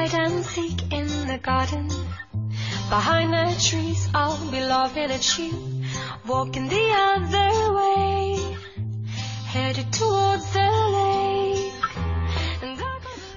hide and seek in the garden. Behind the trees, I'll be laughing at you. Walking the other way, headed towards the lake.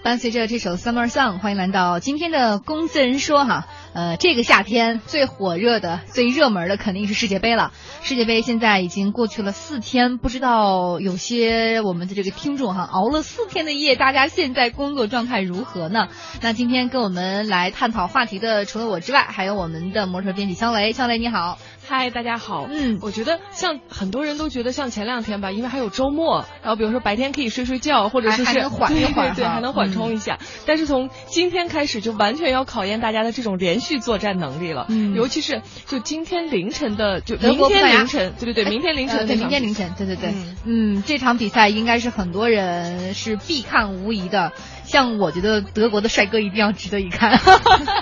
伴随着这首《Summer Song》，欢迎来到今天的公司人说哈。呃，这个夏天最火热的、最热门的肯定是世界杯了。世界杯现在已经过去了四天，不知道有些我们的这个听众哈，熬了四天的夜，大家现在工作状态如何呢？那今天跟我们来探讨话题的，除了我之外，还有我们的模特编辑香雷。香雷你好，嗨，大家好。嗯我觉得像很多人都觉得像前两天吧，因为还有周末，然后比如说白天可以睡睡觉，或者说是还还能缓一缓对还能缓冲一下。但是从今天开始，就完全要考验大家的这种连续作战能力了。嗯尤其是就今天凌晨的，就明天凌晨，对对对，明天凌晨呃对，明天凌晨，对对对，嗯。嗯这场比赛应该是很多人是必看无疑的。像我觉得德国的帅哥一定要值得一看，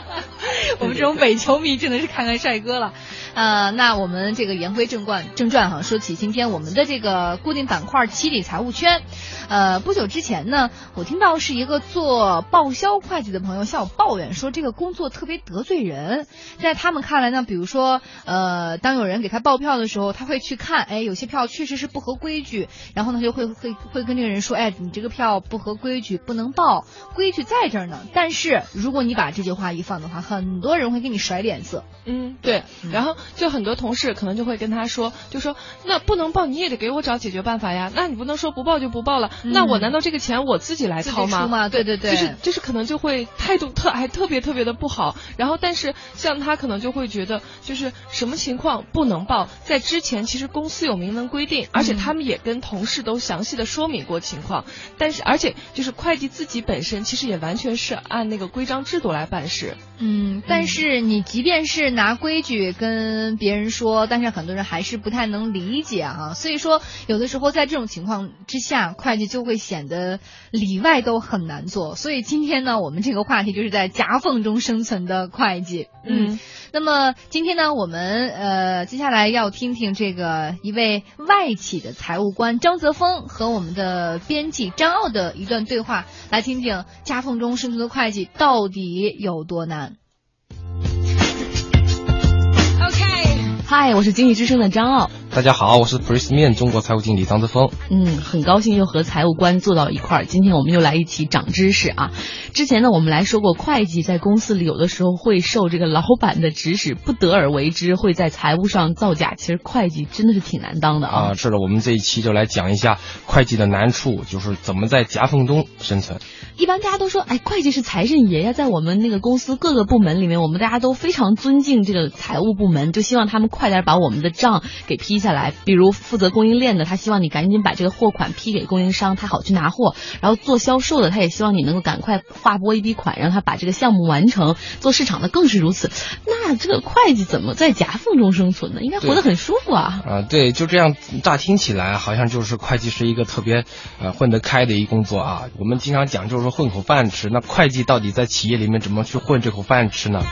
我们这种伪球迷真的是看看帅哥了。呃，那我们这个言归正传，正传哈，说起今天我们的这个固定板块七里财务圈，呃，不久之前呢，我听到是一个做报销会计的朋友向我抱怨说，这个工作特别得罪人。在他们看来呢，比如说，呃，当有人给他报票的时候，他会去看，哎，有些票确实是不合规矩，然后呢就会会会跟这个人说，哎，你这个票不合规矩，不能报，规矩在这儿呢。但是如果你把这句话一放的话，很多人会给你甩脸色。嗯，对，然后就很多同事可能就会跟他说，就说那不能报，你也得给我找解决办法呀。那你不能说不报就不报了，嗯那我难道这个钱我自己来掏吗？吗对对对就是就是可能就会态度特还特别特别的不好。然后但是像他可能就会觉得，就是什么情况不能报，在之前其实公司有明文规定，而且他们也跟同事都详细的说明过情况。但是而且就是会计自己本身其实也完全是按那个规章制度来办事。嗯，但是你即便是拿规矩跟别人说，但是很多人还是不太能理解啊。所以说，有的时候在这种情况之下，会计就会显得里外都很难做。所以今天呢，我们这个话题就是在夹缝中生存的会计。嗯，那么今天呢，我们呃接下来要听听这个一位外企的财务官张泽峰和我们的编辑张傲的一段对话，来听听夹缝中生存的会计到底有多难。嗨，我是经济之声的张傲。大家好，我是面中国财务经理张泽峰。嗯，很高兴又和财务官坐到一块儿。今天我们又来一起长知识啊！之前呢，我们来说过，会计在公司里有的时候会受这个老板的指使，不得而为之，会在财务上造假。其实会计真的是挺难当的啊。啊，是的，我们这一期就来讲一下会计的难处，就是怎么在夹缝中生存。一般大家都说，哎，会计是财神爷呀，在我们那个公司各个部门里面，我们大家都非常尊敬这个财务部门，就希望他们快点把我们的账给批下来。比如负责供应链的，他希望你赶紧把这个货款批给供应商，他好去拿货；然后做销售的，他也希望你能够赶快划拨一笔款，让他把这个项目完成。做市场的更是如此。那这个会计怎么在夹缝中生存呢？应该活得很舒服啊。啊，对，就这样，乍听起来好像就是会计是一个特别呃混得开的一工作啊。我们经常讲就是说混口饭吃，那会计到底在企业里面怎么去混这口饭吃呢？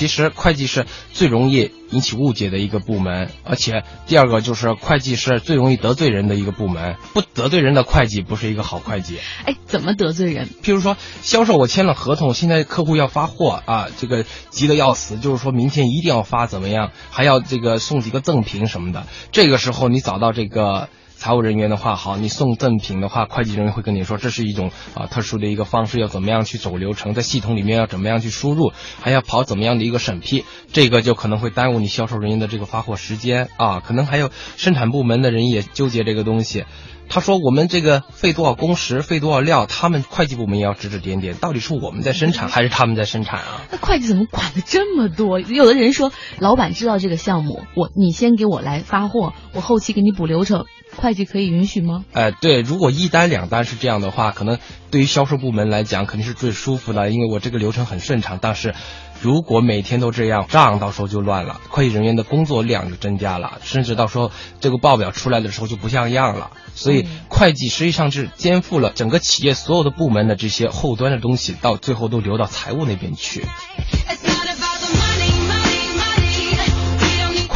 其实会计是最容易引起误解的一个部门，而且第二个就是会计是最容易得罪人的一个部门。不得罪人的会计不是一个好会计。哎，怎么得罪人？譬如说，销售我签了合同，现在客户要发货啊，这个急得要死，就是说明天一定要发，怎么样？还要这个送几个赠品什么的。这个时候你找到这个财务人员的话，好，你送赠品的话，会计人员会跟你说这是一种啊特殊的一个方式，要怎么样去走流程，在系统里面要怎么样去输入，还要跑怎么样的一个审批，这个就可能会耽误你销售人员的这个发货时间啊，可能还有生产部门的人也纠结这个东西。他说我们这个费多少工时，费多少料，他们会计部门也要指指点点，到底是我们在生产还是他们在生产啊？那会计怎么管的这么多？有的人说，老板知道这个项目，我你先给我来发货，我后期给你补流程，会计可以允许吗？哎，对，如果一单两单是这样的话，可能对于销售部门来讲肯定是最舒服的，因为我这个流程很顺畅。但是，如果每天都这样，账到时候就乱了，会计人员的工作量就增加了，甚至到时候这个报表出来的时候就不像样了。所以，会计实际上是肩负了整个企业所有的部门的这些后端的东西，到最后都流到财务那边去。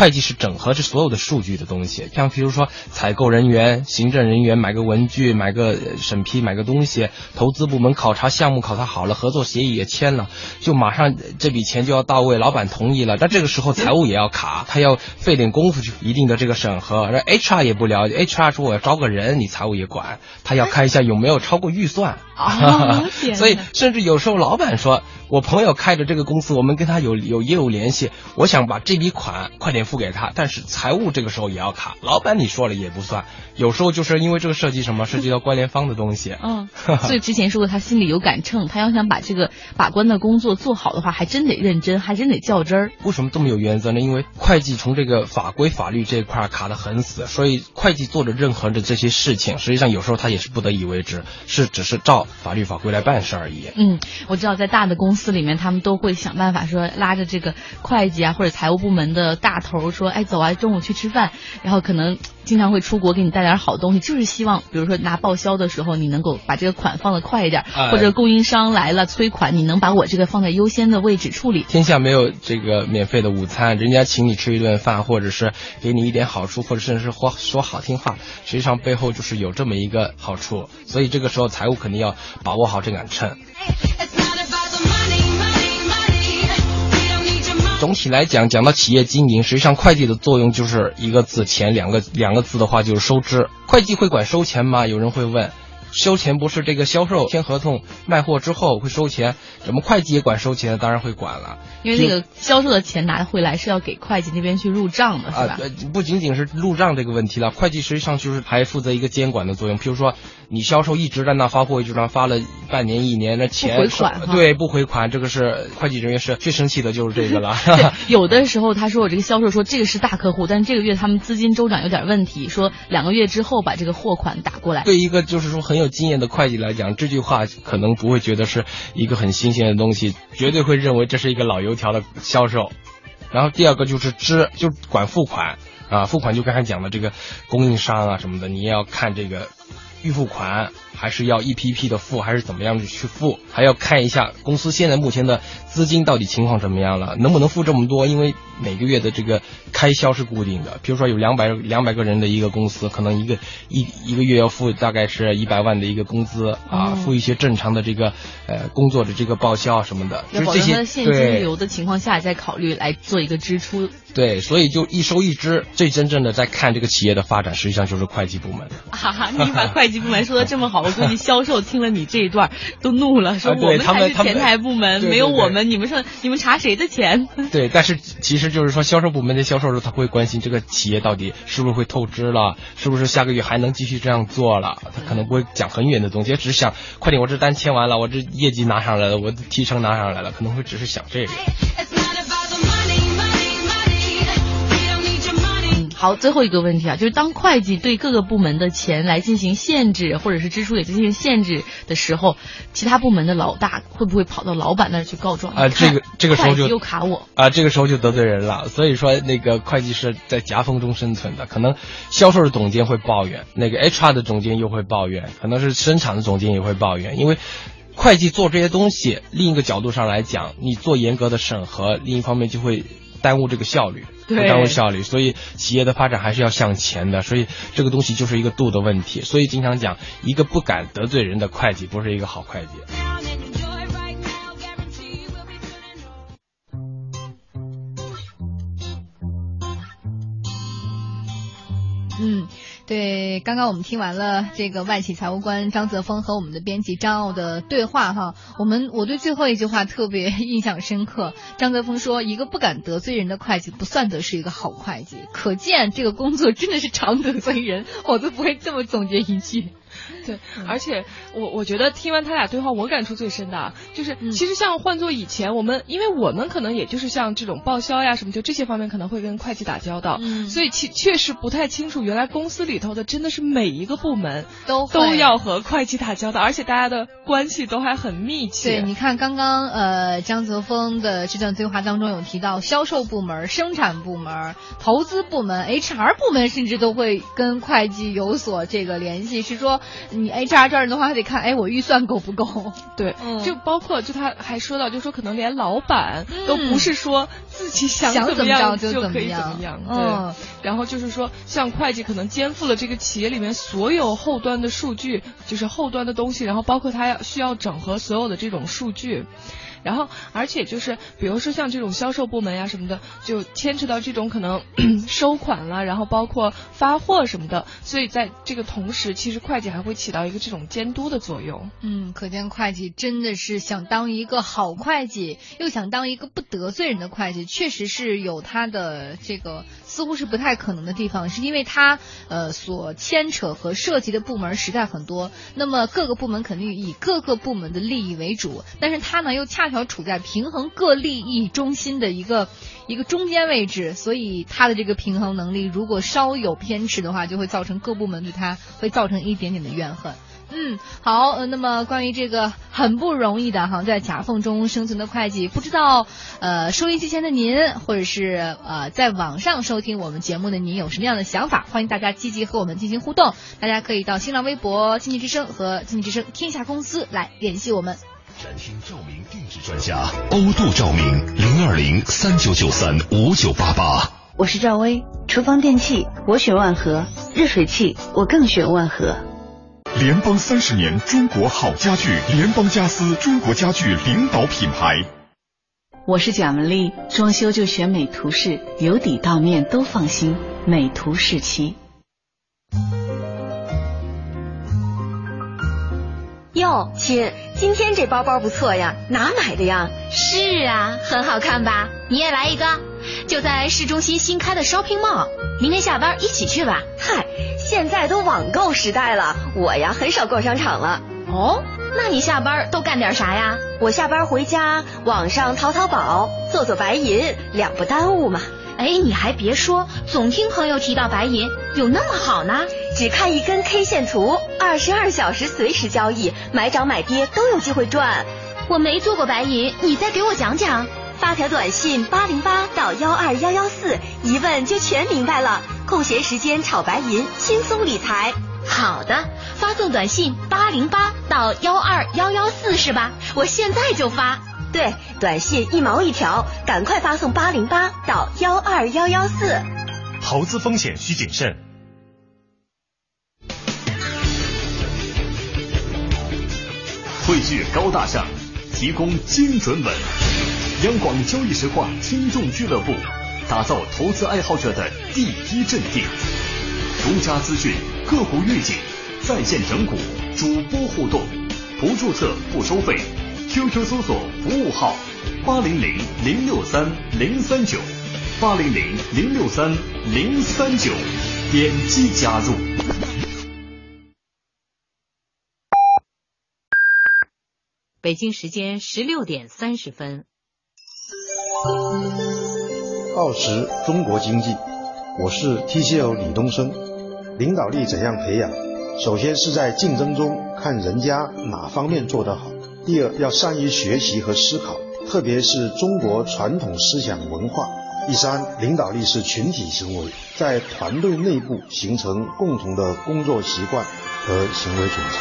会计是整合这所有的数据的东西，像比如说采购人员、行政人员买个文具、买个审批、买个东西，投资部门考察项目考察好了，合作协议也签了，就马上这笔钱就要到位，老板同意了，但这个时候财务也要卡，他要费点功夫去一定的这个审核，而 HR 也不了解，HR 说我要招个人，你财务也管，他要看一下有没有超过预算，哦 所以甚至有时候老板说，我朋友开着这个公司，我们跟他有有业务联系，我想把这笔款快点付给他，但是财务这个时候也要卡，老板你说了也不算，有时候就是因为这个涉及什么，涉及到关联方的东西，嗯，所以之前说过他心里有杆秤，他要想把这个把关的工作做好的话，还真得认真，还真得较真儿。为什么这么有原则呢？因为会计从这个法规法律这一块卡得很死，所以会计做的任何的这些事情，实际上有时候他也是不得已为之，是只是照法律法规来办事而已。嗯，我知道在大的公司里面，他们都会想办法说拉着这个会计啊或者财务部门的大头说，哎，走啊，中午去吃饭，然后可能经常会出国给你带点好东西，就是希望，比如说拿报销的时候，你能够把这个款放的快一点，哎或者供应商来了催款，你能把我这个放在优先的位置处理。天下没有这个免费的午餐，人家请你吃一顿饭，或者是给你一点好处，或者甚至是说说好听话，实际上背后就是有这么一个好处。所以这个时候财务肯定要把握好这杆秤。总体来讲，讲到企业经营，实际上会计的作用就是一个字钱，两个两个字的话就是收支。会计会管收钱吗？有人会问。收钱不是这个销售签合同卖货之后会收钱，怎么会计也管收钱？当然会管了。因为那个销售的钱拿回来是要给会计那边去入账的，是吧不仅仅是入账这个问题了，会计实际上就是还负责一个监管的作用。譬如说，你销售一直在那发货，一直在那发了半年、一年，那钱不回款对不回款，这个是会计人员是最生气的，就是这个了。对，有的时候他说我这个销售说这个是大客户，但是这个月他们资金周转有点问题，说两个月之后把这个货款打过来。对一个就是说很有经验的会计来讲，这句话可能不会觉得是一个很新鲜的东西，绝对会认为这是一个老油条的销售。然后第二个就是支，就管付款啊，付款就刚才讲的这个供应商啊什么的，你也要看这个预付款，还是要一批一批的付，还是怎么样去付，还要看一下公司现在目前的资金到底情况怎么样了，能不能付这么多？因为每个月的这个开销是固定的，比如说有两百两百个人的一个公司，可能一个一一个月要付大概是一百万的一个工资啊，哦付一些正常的这个呃工作的这个报销啊什么的，要保就是这些证现金对流的情况下，再考虑来做一个支出。对，所以就一收一支，最真正的在看这个企业的发展，实际上就是会计部门。哈哈，你把会计部门说的这么好，我估计销售听了你这一段都怒了，说我们才他们他们是前台部门，没有我们，你们说你们查谁的钱？对，但是其实就是说，销售部门的销售时候，他会关心这个企业到底是不是会透支了，是不是下个月还能继续这样做了。他可能不会讲很远的东西，只是想快点，我这单签完了，我这业绩拿上来了，我的提成拿上来了，可能会只是想这个。好，最后一个问题啊，就是当会计对各个部门的钱来进行限制，或者是支出也进行限制的时候，其他部门的老大会不会跑到老板那儿去告状？啊这个这个时候就又卡我。啊，这个时候就得罪人了。所以说，那个会计是在夹缝中生存的。可能销售的总监会抱怨，那个 HR 的总监又会抱怨，可能是生产的总监也会抱怨，因为。会计做这些东西，另一个角度上来讲，你做严格的审核，另一方面就会耽误这个效率，对会耽误效率。所以企业的发展还是要向前的，所以这个东西就是一个度的问题。所以经常讲，一个不敢得罪人的会计，不是一个好会计。刚刚我们听完了这个外企财务官张泽峰和我们的编辑张傲的对话哈，我们我对最后一句话特别印象深刻。张泽峰说：“一个不敢得罪人的会计，不算得是一个好会计。”可见这个工作真的是常得罪人，我都不会这么总结一句。对，而且我我觉得听完他俩对话，我感触最深的啊，就是嗯其实像换做以前我们，因为我们可能也就是像这种报销呀什么，就这些方面可能会跟会计打交道，嗯所以其确实不太清楚，原来公司里头的真的是每一个部门都都要和会计打交道，而且大家的关系都还很密切。对，你看刚刚呃江泽峰的这段对话当中有提到，销售部门、生产部门、投资部门、HR 部门，甚至都会跟会计有所这个联系，是说你哎这儿的话还得看哎我预算够不够。对，嗯就包括就他还说到，就说可能连老板嗯都不是说自己想想怎么样就就可以怎怎么样。嗯对，然后就是说，像会计可能肩负了这个企业里面所有后端的数据，就是后端的东西，然后包括他要需要整合所有的这种数据。然后，而且就是，比如说像这种销售部门呀、什么的，就牵扯到这种可能 收款了，然后包括发货什么的，所以在这个同时，其实会计还会起到一个这种监督的作用。嗯，可见会计真的是想当一个好会计，又想当一个不得罪人的会计，确实是有他的这个似乎是不太可能的地方，是因为他呃所牵扯和涉及的部门实在很多，那么各个部门肯定以各个部门的利益为主，但是他呢又恰巧处在平衡各利益中心的一个一个中间位置，所以他的这个平衡能力如果稍有偏迟的话，就会造成各部门对他会造成一点点的怨恨。嗯，好，那么关于这个很不容易的哈，在夹缝中生存的会计，不知道呃收音机前的您，或者是呃在网上收听我们节目的您有什么样的想法？欢迎大家积极和我们进行互动。大家可以到新浪微博“经济之声”和“经济之声天下公司”来联系我们。展厅照明定制专家欧度照明零二零三九九三五九八八。我是赵薇，厨房电器我选万和，热水器我更选万和。联邦三十年中国好家具，联邦家私中国家具领导品牌。我是贾文丽，装修就选美图仕，由底到面都放心，美图仕漆。哟，亲，今天这包包不错呀，哪买的呀？是啊，很好看吧？你也来一个，就在市中心新开的 shopping mall，明天下班一起去吧。嗨，现在都网购时代了，我呀很少逛商场了。哦，那你下班都干点啥呀？我下班回家，网上淘淘宝，做做白银，两不耽误嘛。哎，你还别说，总听朋友提到白银，有那么好呢？只看一根 K 线图，二十二小时随时交易，买涨买跌都有机会赚。我没做过白银，你再给我讲讲。发条短信八零八到幺二幺幺四，一问就全明白了。空闲时间炒白银，轻松理财。好的，发送短信八零八到幺二幺幺四是吧？我现在就发。对，短信一毛一条，赶快发送八零八到幺二幺幺四。投资风险需谨慎。汇聚高大上，提供精准稳。央广交易实况听众俱乐部，打造投资爱好者的第一阵地。独家资讯，个股预警，在线整股，主播互动，不注册不收费。QQ 搜索服务号八零零零六三零三九八零零零六三零三九，点击加入。北京时间十六点三十分。报时中国经济，我是 TCL 李东升。领导力怎样培养？首先是在竞争中看人家哪方面做得好。第二，要善于学习和思考，特别是中国传统思想文化。第三，领导力是群体行为，在团队内部形成共同的工作习惯和行为准则。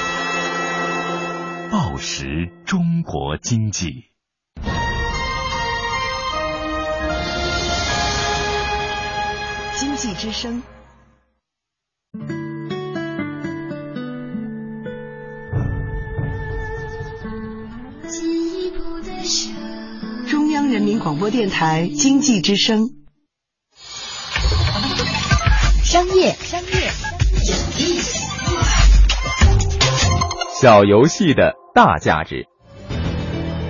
报时中国经济，经济之声。人民广播电台经济之声。商业，商业。小游戏的大价值。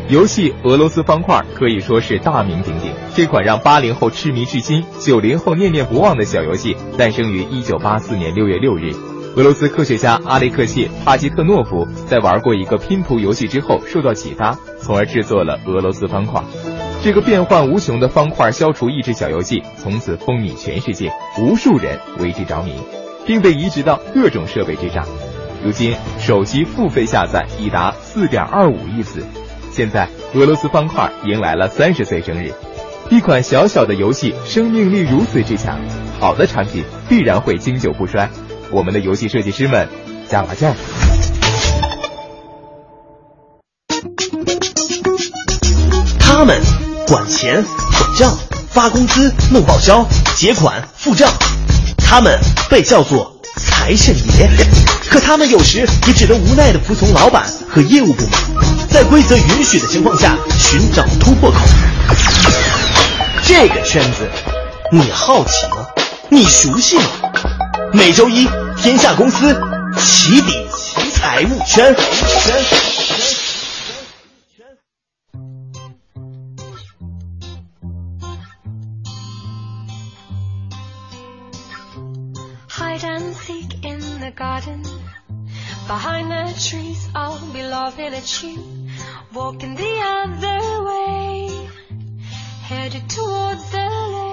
游戏俄罗斯方块可以说是大名鼎鼎。这款让八零后痴迷至今、九零后念念不忘的小游戏，诞生于一九八四年六月六日。俄罗斯科学家阿列克谢·帕基特诺夫在玩过一个拼图游戏之后受到启发，从而制作了俄罗斯方块。这个变幻无穷的方块消除益智小游戏，从此风靡全世界，无数人为之着迷，并被移植到各种设备之上。如今，手机付费下载已达四点二五亿次。现在，俄罗斯方块迎来了三十岁生日。一款小小的游戏，生命力如此之强，好的产品必然会经久不衰。我们的游戏设计师们，加把劲儿。他们管钱、管账、发工资、弄报销、结款、付账，他们被叫做财神爷。可他们有时也只能无奈的服从老板和业务部门，在规则允许的情况下寻找突破口。这个圈子，你好奇吗？你熟悉吗？每周一，天下公司起底财务圈。Behind the trees, I'll be laughing at you. Walking the other way. Headed towards the lake.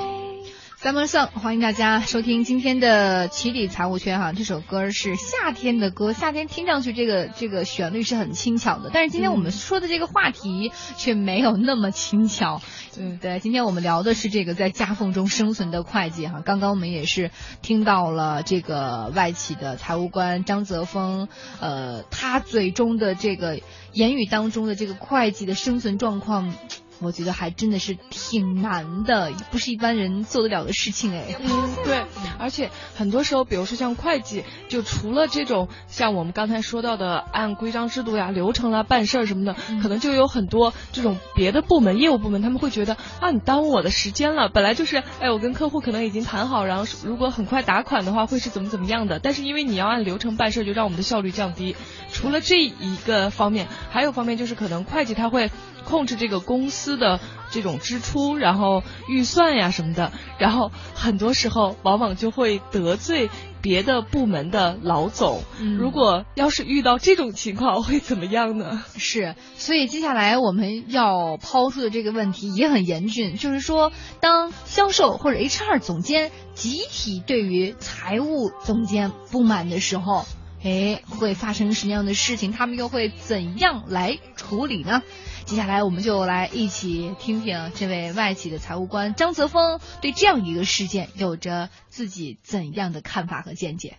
Summer Song，欢迎大家收听今天的起底财务圈哈。这首歌是夏天的歌，夏天听上去这个这个旋律是很轻巧的，但是今天我们说的这个话题却没有那么轻巧。对对，今天我们聊的是这个在夹缝中生存的会计哈。刚刚我们也是听到了这个外企的财务官张泽峰，呃，他嘴中的这个言语当中的这个会计的生存状况。我觉得还真的是挺难的，不是一般人做得了的事情哎。嗯，对，而且很多时候，比如说像会计，就除了这种像我们刚才说到的按规章制度呀、流程啦办事儿什么的，可能就有很多这种别的部门、业务部门，他们会觉得啊，你耽误我的时间了。本来就是，哎，我跟客户可能已经谈好，然后如果很快打款的话，会是怎么怎么样的。但是因为你要按流程办事，就让我们的效率降低。除了这一个方面，还有方面就是可能会计他会控制这个公司的这种支出，然后预算呀什么的，然后很多时候往往就会得罪别的部门的老总。嗯如果要是遇到这种情况，会怎么样呢？是，所以接下来我们要抛出的这个问题也很严峻，就是说，当销售或者 HR 总监集体对于财务总监不满的时候，哎，会发生什么样的事情？他们又会怎样来处理呢？接下来我们就来一起听听这位外企的财务官张泽峰对这样一个事件有着自己怎样的看法和见解。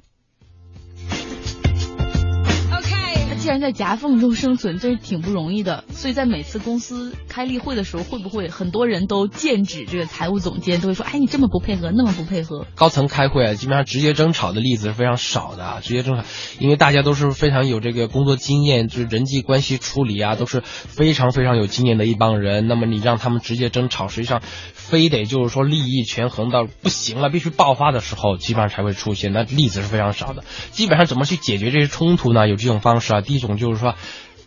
既然在夹缝中生存，这是挺不容易的。所以在每次公司开例会的时候，会不会很多人都剑指这个财务总监，都会说：“哎，你这么不配合，那么不配合。”高层开会啊，基本上直接争吵的例子是非常少的啊。直接争吵，因为大家都是非常有这个工作经验，就是人际关系处理啊，都是非常非常有经验的一帮人。那么你让他们直接争吵，实际上非得就是说利益权衡到不行了，必须爆发的时候，基本上才会出现。那例子是非常少的。基本上怎么去解决这些冲突呢？有几种方式啊。第一种就是说。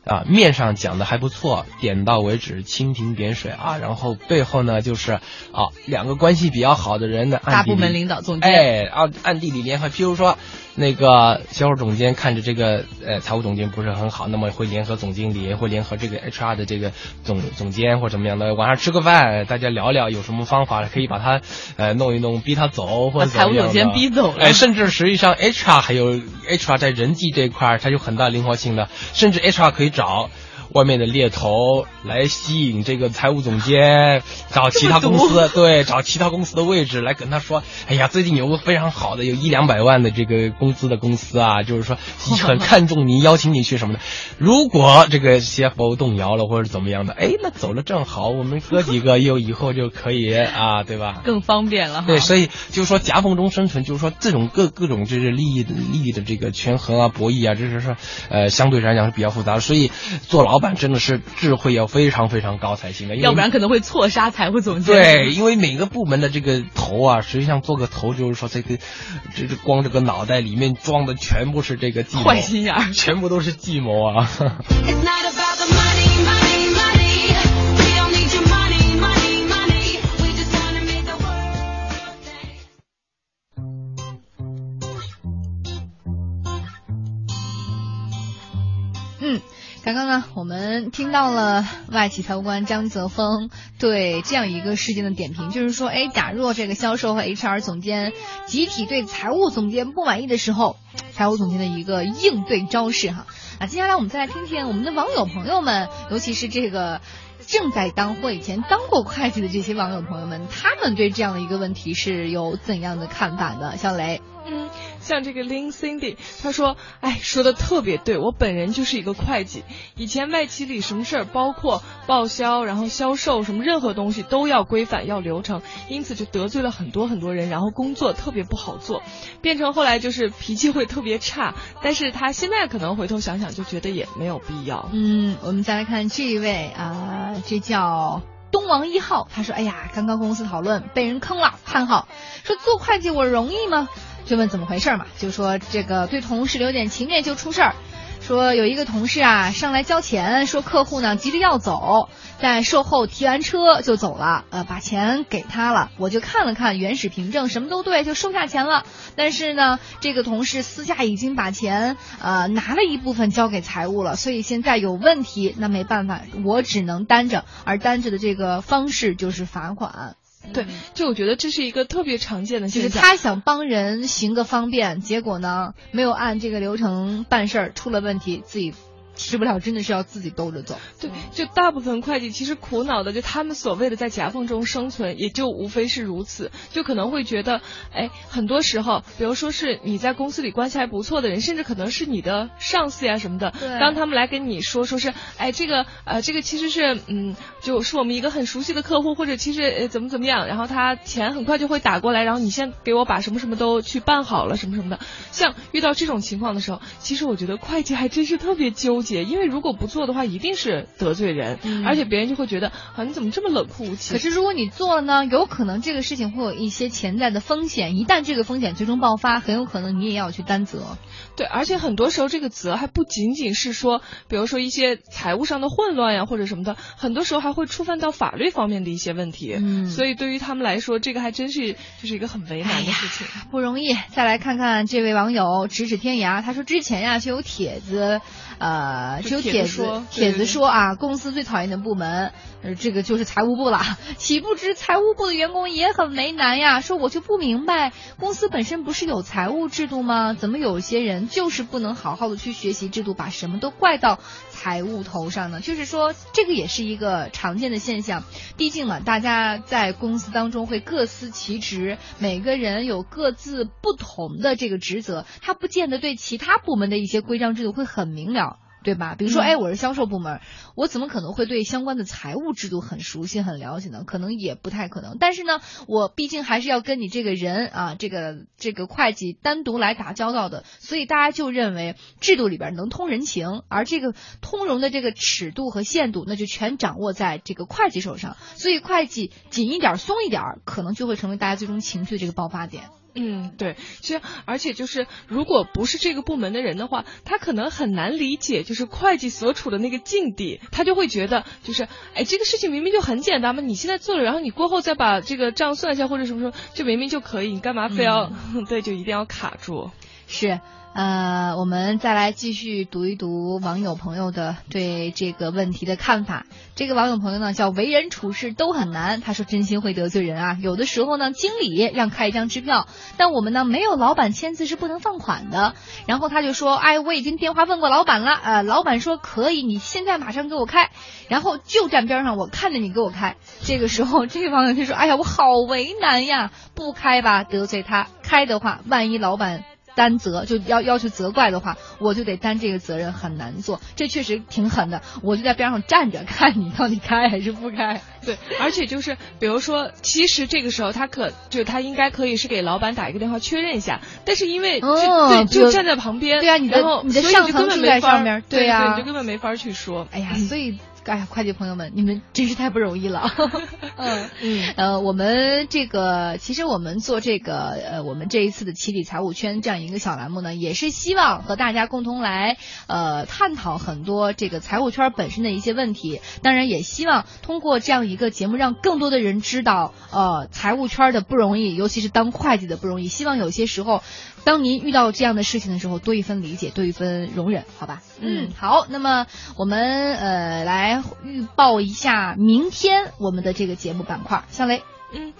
啊，面上讲的还不错，点到为止，蜻蜓点水啊。然后背后呢，就是啊，两个关系比较好的人呢，大部门领导总监，哎，啊，暗地里联合。譬如说，那个销售总监看着这个呃财务总监不是很好，那么会联合总经理，会联合这个 HR 的这个总总监或怎么样的，晚上吃个饭，大家聊聊有什么方法可以把他呃弄一弄，逼他走或者财务总监逼走了。哎，甚至实际上 HR 还有 HR 在人际这一块，它有很大灵活性的，甚至 HR 可以找外面的猎头来吸引这个财务总监，找其他公司，对，找其他公司的位置来跟他说，哎呀，最近有个非常好的，有一两百万的这个工资的公司啊，就是说很看重你，邀请你去什么的。如果这个 CFO 动摇了或者怎么样的，哎，那走了正好，我们哥几个又以后就可以啊，对吧？更方便了。对，所以就是说夹缝中生存，就是说这种各各种就是利益的利益的这个权衡啊、博弈啊，这是说呃相对来讲是比较复杂的，所以做老板真的是智慧要非常非常高才行的，要不然可能会错杀财务总监。对，因为每个部门的这个头啊，实际上做个头就是说这个这这光这个脑袋里面装的全部是这个计谋，坏心眼，全部都是计谋啊。嗯，刚刚呢，我们听到了外企财务官张泽峰对这样一个事件的点评，就是说，哎，假若这个销售和 HR 总监集体对财务总监不满意的时候，财务总监的一个应对招式哈。啊，接下来我们再来听听我们的网友朋友们，尤其是这个正在当或以前当过会计的这些网友朋友们，他们对这样的一个问题是有怎样的看法的？小雷。嗯，像这个 Lin Cindy，他说，哎，说的特别对，我本人就是一个会计，以前麦企里什么事儿，包括报销，然后销售什么任何东西都要规范，要流程，因此就得罪了很多很多人，然后工作特别不好做，变成后来就是脾气会特别差。但是他现在可能回头想想，就觉得也没有必要。嗯，我们再来看这一位啊、这叫。东王一号，他说：“哎呀，刚刚公司讨论被人坑了，叹号。说做会计我容易吗？就问怎么回事嘛，就说这个对同事留点情面就出事儿。说有一个同事啊上来交钱，说客户呢急着要走，在售后提完车就走了，呃，把钱给他了，我就看了看原始凭证，什么都对，就收下钱了。但是呢，这个同事私下已经把钱呃拿了一部分交给财务了，所以现在有问题，那没办法，我只能担着，而担着的这个方式就是罚款。”对，就我觉得这是一个特别常见的就现象。是他想帮人行个方便，结果呢没有按这个流程办事儿，出了问题，自己吃不了，真的是要自己兜着走。对，就大部分会计其实苦恼的，就他们所谓的在夹缝中生存，也就无非是如此，就可能会觉得，哎，很多时候，比如说是你在公司里关系还不错的人，甚至可能是你的上司呀什么的，对当他们来跟你说，说是，哎，这个呃，这个其实是，嗯，就是我们一个很熟悉的客户，或者其实呃怎么怎么样，然后他钱很快就会打过来，然后你先给我把什么什么都去办好了，什么什么的。像遇到这种情况的时候，其实我觉得会计还真是特别纠结，因为如果不做的话，一定是得罪人，嗯而且别人就会觉得啊，你怎么这么冷酷无情？可是如果你做了呢，有可能这个事情会有一些潜在的风险，一旦这个风险最终爆发，很有可能你也要去担责。对，而且很多时候这个责还不仅仅是说，比如说一些财务上的混乱呀，或者什么的，很多时候还会触犯到法律方面的一些问题。嗯所以对于他们来说，这个还真是就是一个很为难的事情。不容易。再来看看这位网友咫尺天涯，他说之前呀就有帖子，呃，就就有帖子帖子说啊，公司最讨厌的部门，呃，这个就是财务部了。岂不知财务部的员工也很为难呀，说我就不明白，公司本身不是有财务制度吗？怎么有些人就是不能好好的去学习制度，把什么都怪到财务头上呢？就是说，这个也是一个常见的现象。毕竟嘛，大家在公司当中会各司其职，每个人有各自不同的这个职责，他不见得对其他部门的一些规章制度会很明了。对吧？比如说，嗯哎，我是销售部门，我怎么可能会对相关的财务制度很熟悉、很了解呢？可能也不太可能。但是呢，我毕竟还是要跟你这个人啊，这个这个会计单独来打交道的，所以大家就认为制度里边能通人情，而这个通融的这个尺度和限度，那就全掌握在这个会计手上。所以会计紧一点、松一点，可能就会成为大家最终情绪的这个爆发点。嗯，对，其实而且就是，如果不是这个部门的人的话，他可能很难理解，就是会计所处的那个境地，他就会觉得，就是，哎，这个事情明明就很简单嘛，你现在做了，然后你过后再把这个账算一下或者什么什么，就明明就可以，你干嘛非要，对，就一定要卡住。是，呃，我们再来继续读一读网友朋友的对这个问题的看法。这个网友朋友呢叫为人处事都很难，他说真心会得罪人啊。有的时候呢，经理让开一张支票，但我们呢没有老板签字是不能放款的。然后他就说，哎，我已经电话问过老板了，呃，老板说可以，你现在马上给我开。然后就站边上，我看着你给我开。这个时候，这个网友就说，哎呀，我好为难呀，不开吧得罪他，开的话，万一老板。担责就要要去责怪的话，我就得担这个责任，很难做。这确实挺狠的，我就在边上站着，看你到底开还是不开。对，而且就是比如说，其实这个时候他可就他应该可以是给老板打一个电话确认一下，但是因为就、哦对就就站在旁边，对啊你的你的所以就上层就根本没法在上面对对啊你就根本没法去说。哎呀，所以。哎呀，会计朋友们，你们真是太不容易了。嗯嗯，呃，我们这个其实我们做这个呃，我们这一次的起底财务圈这样一个小栏目呢，也是希望和大家共同来呃探讨很多这个财务圈本身的一些问题。当然，也希望通过这样一个节目，让更多的人知道呃财务圈的不容易，尤其是当会计的不容易。希望有些时候，当您遇到这样的事情的时候，多一分理解，多一分容忍，好吧？嗯，好，那么我们呃来预报一下明天我们的这个节目板块，向雷。嗯，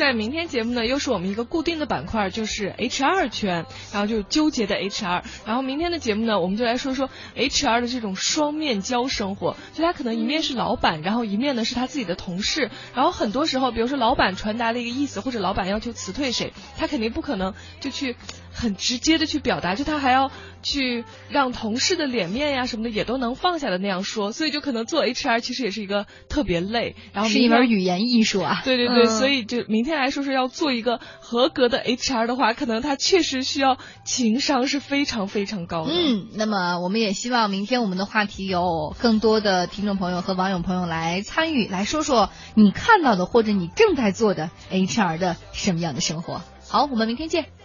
在明天节目呢，又是我们一个固定的板块，就是 HR 圈，然后就纠结的 HR。然后明天的节目呢，我们就来说说 HR 的这种双面胶生活，就他可能一面是老板，然后一面呢是他自己的同事。然后很多时候，比如说老板传达了一个意思，或者老板要求辞退谁，他肯定不可能就去。很直接的去表达，就他还要去让同事的脸面呀什么的也都能放下的那样说，所以就可能做 HR 其实也是一个特别累，然后是一门语言艺术啊。对对对，所以就明天来说是要做一个合格的 HR 的话，可能他确实需要情商是非常非常高的。嗯，那么我们也希望明天我们的话题有更多的听众朋友和网友朋友来参与，来说说你看到的或者你正在做的 HR 的什么样的生活。好，我们明天见。